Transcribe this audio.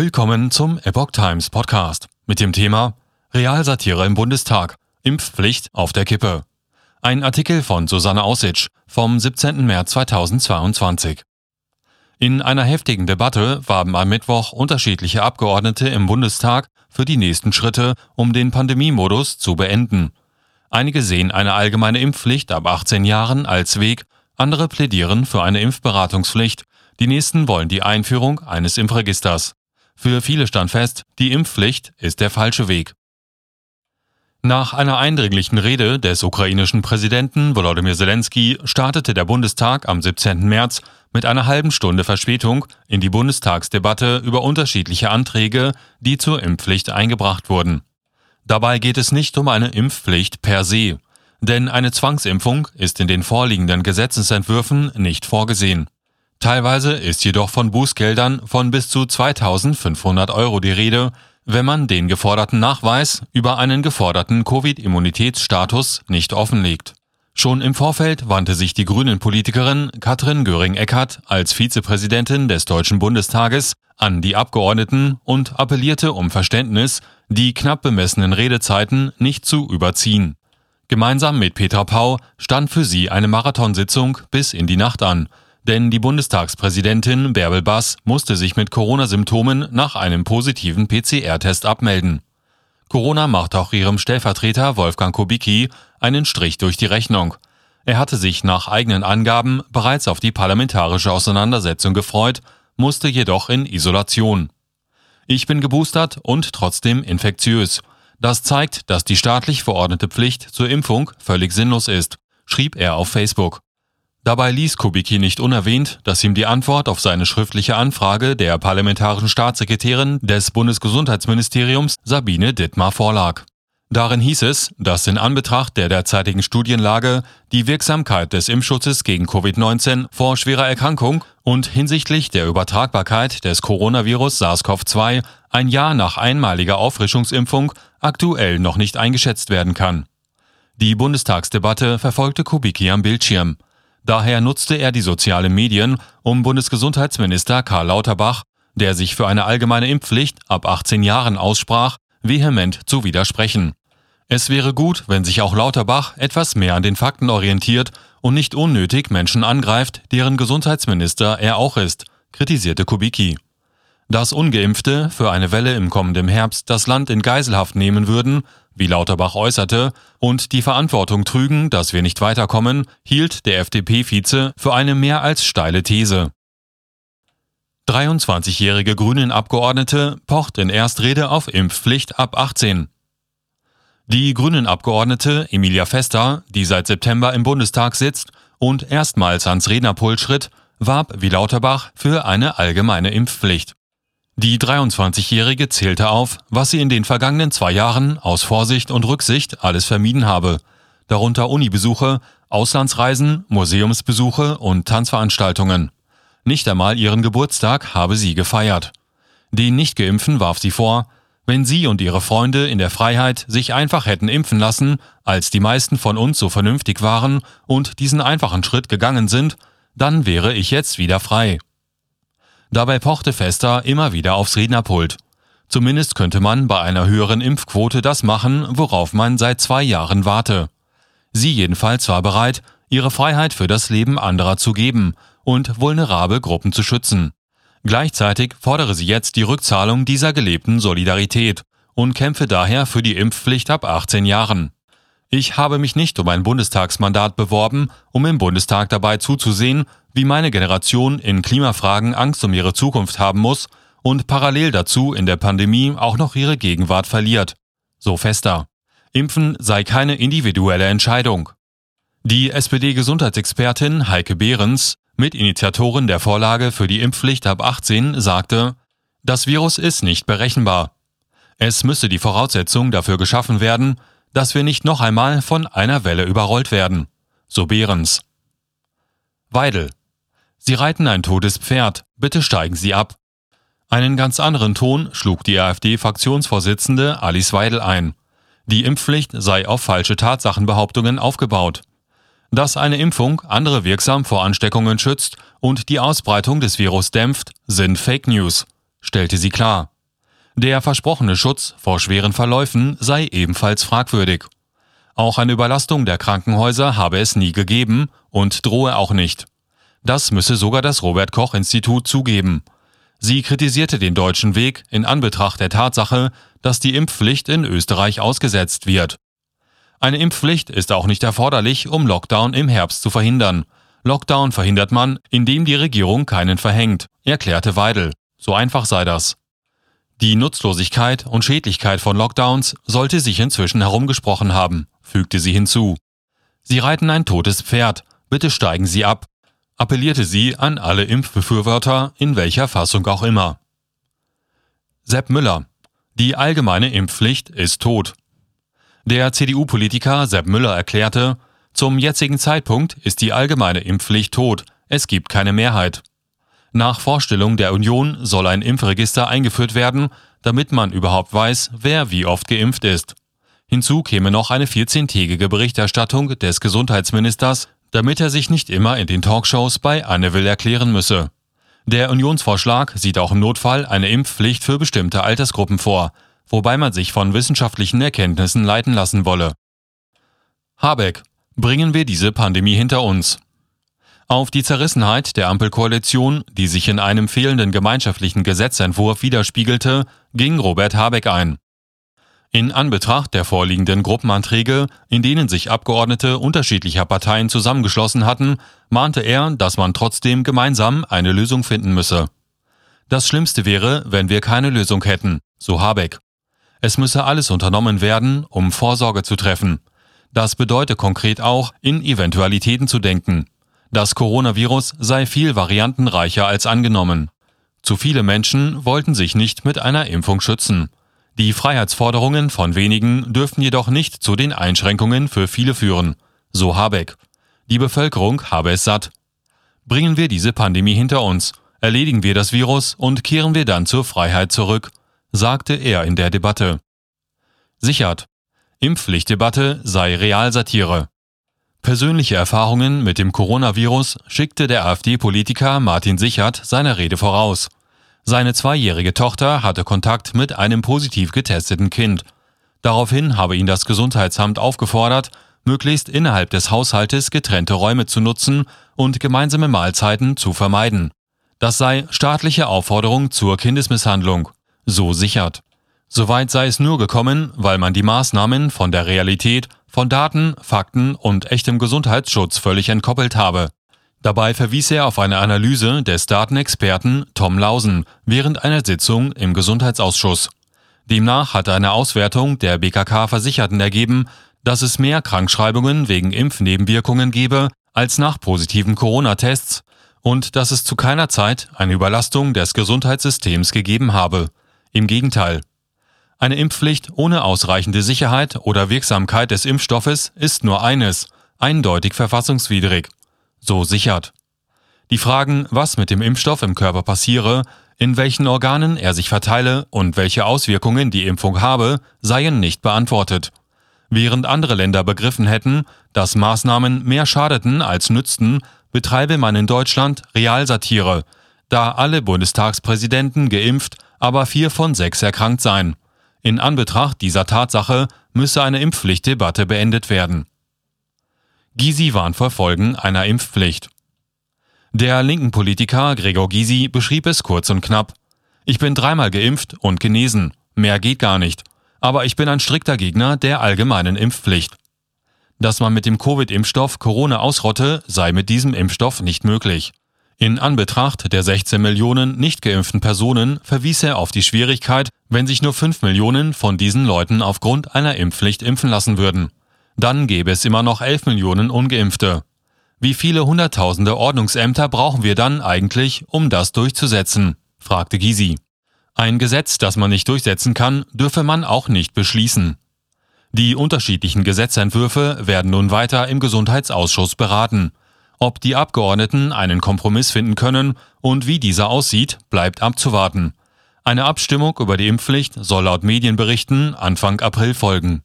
Willkommen zum Epoch Times Podcast mit dem Thema Realsatire im Bundestag. Impfpflicht auf der Kippe. Ein Artikel von Susanne Aussitsch vom 17. März 2022. In einer heftigen Debatte warben am Mittwoch unterschiedliche Abgeordnete im Bundestag für die nächsten Schritte, um den Pandemiemodus zu beenden. Einige sehen eine allgemeine Impfpflicht ab 18 Jahren als Weg, andere plädieren für eine Impfberatungspflicht, die nächsten wollen die Einführung eines Impfregisters. Für viele stand fest, die Impfpflicht ist der falsche Weg. Nach einer eindringlichen Rede des ukrainischen Präsidenten Volodymyr Zelensky startete der Bundestag am 17. März mit einer halben Stunde Verspätung in die Bundestagsdebatte über unterschiedliche Anträge, die zur Impfpflicht eingebracht wurden. Dabei geht es nicht um eine Impfpflicht per se, denn eine Zwangsimpfung ist in den vorliegenden Gesetzesentwürfen nicht vorgesehen. Teilweise ist jedoch von Bußgeldern von bis zu 2500 Euro die Rede, wenn man den geforderten Nachweis über einen geforderten Covid-Immunitätsstatus nicht offenlegt. Schon im Vorfeld wandte sich die Grünen-Politikerin Katrin Göring-Eckardt als Vizepräsidentin des Deutschen Bundestages an die Abgeordneten und appellierte um Verständnis, die knapp bemessenen Redezeiten nicht zu überziehen. Gemeinsam mit Petra Pau stand für sie eine Marathonsitzung bis in die Nacht an, denn die Bundestagspräsidentin Bärbel Bass musste sich mit Corona-Symptomen nach einem positiven PCR-Test abmelden. Corona macht auch ihrem Stellvertreter Wolfgang Kubicki einen Strich durch die Rechnung. Er hatte sich nach eigenen Angaben bereits auf die parlamentarische Auseinandersetzung gefreut, musste jedoch in Isolation. Ich bin geboostert und trotzdem infektiös. Das zeigt, dass die staatlich verordnete Pflicht zur Impfung völlig sinnlos ist, schrieb er auf Facebook. Dabei ließ Kubicki nicht unerwähnt, dass ihm die Antwort auf seine schriftliche Anfrage der parlamentarischen Staatssekretärin des Bundesgesundheitsministeriums Sabine Dittmar vorlag. Darin hieß es, dass in Anbetracht der derzeitigen Studienlage die Wirksamkeit des Impfschutzes gegen Covid-19 vor schwerer Erkrankung und hinsichtlich der Übertragbarkeit des Coronavirus SARS-CoV-2 ein Jahr nach einmaliger Auffrischungsimpfung aktuell noch nicht eingeschätzt werden kann. Die Bundestagsdebatte verfolgte Kubicki am Bildschirm. Daher nutzte er die sozialen Medien, um Bundesgesundheitsminister Karl Lauterbach, der sich für eine allgemeine Impfpflicht ab 18 Jahren aussprach, vehement zu widersprechen. Es wäre gut, wenn sich auch Lauterbach etwas mehr an den Fakten orientiert und nicht unnötig Menschen angreift, deren Gesundheitsminister er auch ist, kritisierte Kubicki. Dass ungeimpfte für eine Welle im kommenden Herbst das Land in Geiselhaft nehmen würden, wie Lauterbach äußerte, und die Verantwortung trügen, dass wir nicht weiterkommen, hielt der FDP-Vize für eine mehr als steile These. 23-jährige Grünen-Abgeordnete pocht in Erstrede auf Impfpflicht ab 18. Die Grünen-Abgeordnete Emilia Fester, die seit September im Bundestag sitzt und erstmals ans Rednerpult schritt, warb wie Lauterbach für eine allgemeine Impfpflicht. Die 23-Jährige zählte auf, was sie in den vergangenen zwei Jahren aus Vorsicht und Rücksicht alles vermieden habe, darunter Unibesuche, Auslandsreisen, Museumsbesuche und Tanzveranstaltungen. Nicht einmal ihren Geburtstag habe sie gefeiert. Den Nichtgeimpften warf sie vor, wenn sie und ihre Freunde in der Freiheit sich einfach hätten impfen lassen, als die meisten von uns so vernünftig waren und diesen einfachen Schritt gegangen sind, dann wäre ich jetzt wieder frei. Dabei pochte Fester immer wieder aufs Rednerpult. Zumindest könnte man bei einer höheren Impfquote das machen, worauf man seit zwei Jahren warte. Sie jedenfalls war bereit, ihre Freiheit für das Leben anderer zu geben und vulnerable Gruppen zu schützen. Gleichzeitig fordere sie jetzt die Rückzahlung dieser gelebten Solidarität und kämpfe daher für die Impfpflicht ab 18 Jahren. Ich habe mich nicht um ein Bundestagsmandat beworben, um im Bundestag dabei zuzusehen, wie meine Generation in Klimafragen Angst um ihre Zukunft haben muss und parallel dazu in der Pandemie auch noch ihre Gegenwart verliert. So fester. Impfen sei keine individuelle Entscheidung. Die SPD-Gesundheitsexpertin Heike Behrens, Mitinitiatorin der Vorlage für die Impfpflicht ab 18, sagte, das Virus ist nicht berechenbar. Es müsse die Voraussetzung dafür geschaffen werden, dass wir nicht noch einmal von einer Welle überrollt werden. So Behrens. Weidel. Sie reiten ein totes Pferd, bitte steigen Sie ab. Einen ganz anderen Ton schlug die AfD-Fraktionsvorsitzende Alice Weidel ein. Die Impfpflicht sei auf falsche Tatsachenbehauptungen aufgebaut. Dass eine Impfung andere wirksam vor Ansteckungen schützt und die Ausbreitung des Virus dämpft, sind Fake News, stellte sie klar. Der versprochene Schutz vor schweren Verläufen sei ebenfalls fragwürdig. Auch eine Überlastung der Krankenhäuser habe es nie gegeben und drohe auch nicht. Das müsse sogar das Robert Koch Institut zugeben. Sie kritisierte den deutschen Weg in Anbetracht der Tatsache, dass die Impfpflicht in Österreich ausgesetzt wird. Eine Impfpflicht ist auch nicht erforderlich, um Lockdown im Herbst zu verhindern. Lockdown verhindert man, indem die Regierung keinen verhängt, erklärte Weidel. So einfach sei das. Die Nutzlosigkeit und Schädlichkeit von Lockdowns sollte sich inzwischen herumgesprochen haben, fügte sie hinzu. Sie reiten ein totes Pferd, bitte steigen Sie ab, appellierte sie an alle Impfbefürworter in welcher Fassung auch immer. Sepp Müller. Die allgemeine Impfpflicht ist tot. Der CDU-Politiker Sepp Müller erklärte, zum jetzigen Zeitpunkt ist die allgemeine Impfpflicht tot, es gibt keine Mehrheit. Nach Vorstellung der Union soll ein Impfregister eingeführt werden, damit man überhaupt weiß, wer wie oft geimpft ist. Hinzu käme noch eine 14-tägige Berichterstattung des Gesundheitsministers, damit er sich nicht immer in den Talkshows bei Anne Will erklären müsse. Der Unionsvorschlag sieht auch im Notfall eine Impfpflicht für bestimmte Altersgruppen vor, wobei man sich von wissenschaftlichen Erkenntnissen leiten lassen wolle. Habeck, bringen wir diese Pandemie hinter uns. Auf die Zerrissenheit der Ampelkoalition, die sich in einem fehlenden gemeinschaftlichen Gesetzentwurf widerspiegelte, ging Robert Habeck ein. In Anbetracht der vorliegenden Gruppenanträge, in denen sich Abgeordnete unterschiedlicher Parteien zusammengeschlossen hatten, mahnte er, dass man trotzdem gemeinsam eine Lösung finden müsse. Das Schlimmste wäre, wenn wir keine Lösung hätten, so Habeck. Es müsse alles unternommen werden, um Vorsorge zu treffen. Das bedeutet konkret auch, in Eventualitäten zu denken. Das Coronavirus sei viel variantenreicher als angenommen. Zu viele Menschen wollten sich nicht mit einer Impfung schützen. Die Freiheitsforderungen von wenigen dürften jedoch nicht zu den Einschränkungen für viele führen, so Habeck. Die Bevölkerung habe es satt. Bringen wir diese Pandemie hinter uns, erledigen wir das Virus und kehren wir dann zur Freiheit zurück, sagte er in der Debatte. Sichert. Impfpflichtdebatte sei Realsatire. Persönliche Erfahrungen mit dem Coronavirus schickte der AfD-Politiker Martin Sichert seiner Rede voraus. Seine zweijährige Tochter hatte Kontakt mit einem positiv getesteten Kind. Daraufhin habe ihn das Gesundheitsamt aufgefordert, möglichst innerhalb des Haushaltes getrennte Räume zu nutzen und gemeinsame Mahlzeiten zu vermeiden. Das sei staatliche Aufforderung zur Kindesmisshandlung, so sichert. Soweit sei es nur gekommen, weil man die Maßnahmen von der Realität, von Daten, Fakten und echtem Gesundheitsschutz völlig entkoppelt habe. Dabei verwies er auf eine Analyse des Datenexperten Tom Lausen während einer Sitzung im Gesundheitsausschuss. Demnach hatte eine Auswertung der BKK-Versicherten ergeben, dass es mehr Krankschreibungen wegen Impfnebenwirkungen gebe als nach positiven Corona-Tests und dass es zu keiner Zeit eine Überlastung des Gesundheitssystems gegeben habe. Im Gegenteil. Eine Impfpflicht ohne ausreichende Sicherheit oder Wirksamkeit des Impfstoffes ist nur eines, eindeutig verfassungswidrig so sichert. Die Fragen, was mit dem Impfstoff im Körper passiere, in welchen Organen er sich verteile und welche Auswirkungen die Impfung habe, seien nicht beantwortet. Während andere Länder begriffen hätten, dass Maßnahmen mehr schadeten als nützten, betreibe man in Deutschland Realsatire, da alle Bundestagspräsidenten geimpft, aber vier von sechs erkrankt seien. In Anbetracht dieser Tatsache müsse eine Impfpflichtdebatte beendet werden. Gysi warnt vor Folgen einer Impfpflicht. Der linken Politiker Gregor Gysi beschrieb es kurz und knapp. Ich bin dreimal geimpft und genesen. Mehr geht gar nicht. Aber ich bin ein strikter Gegner der allgemeinen Impfpflicht. Dass man mit dem Covid-Impfstoff Corona ausrotte, sei mit diesem Impfstoff nicht möglich. In Anbetracht der 16 Millionen nicht geimpften Personen verwies er auf die Schwierigkeit, wenn sich nur 5 Millionen von diesen Leuten aufgrund einer Impfpflicht impfen lassen würden. Dann gäbe es immer noch 11 Millionen ungeimpfte. Wie viele Hunderttausende Ordnungsämter brauchen wir dann eigentlich, um das durchzusetzen? fragte Gysi. Ein Gesetz, das man nicht durchsetzen kann, dürfe man auch nicht beschließen. Die unterschiedlichen Gesetzentwürfe werden nun weiter im Gesundheitsausschuss beraten. Ob die Abgeordneten einen Kompromiss finden können und wie dieser aussieht, bleibt abzuwarten. Eine Abstimmung über die Impfpflicht soll laut Medienberichten Anfang April folgen.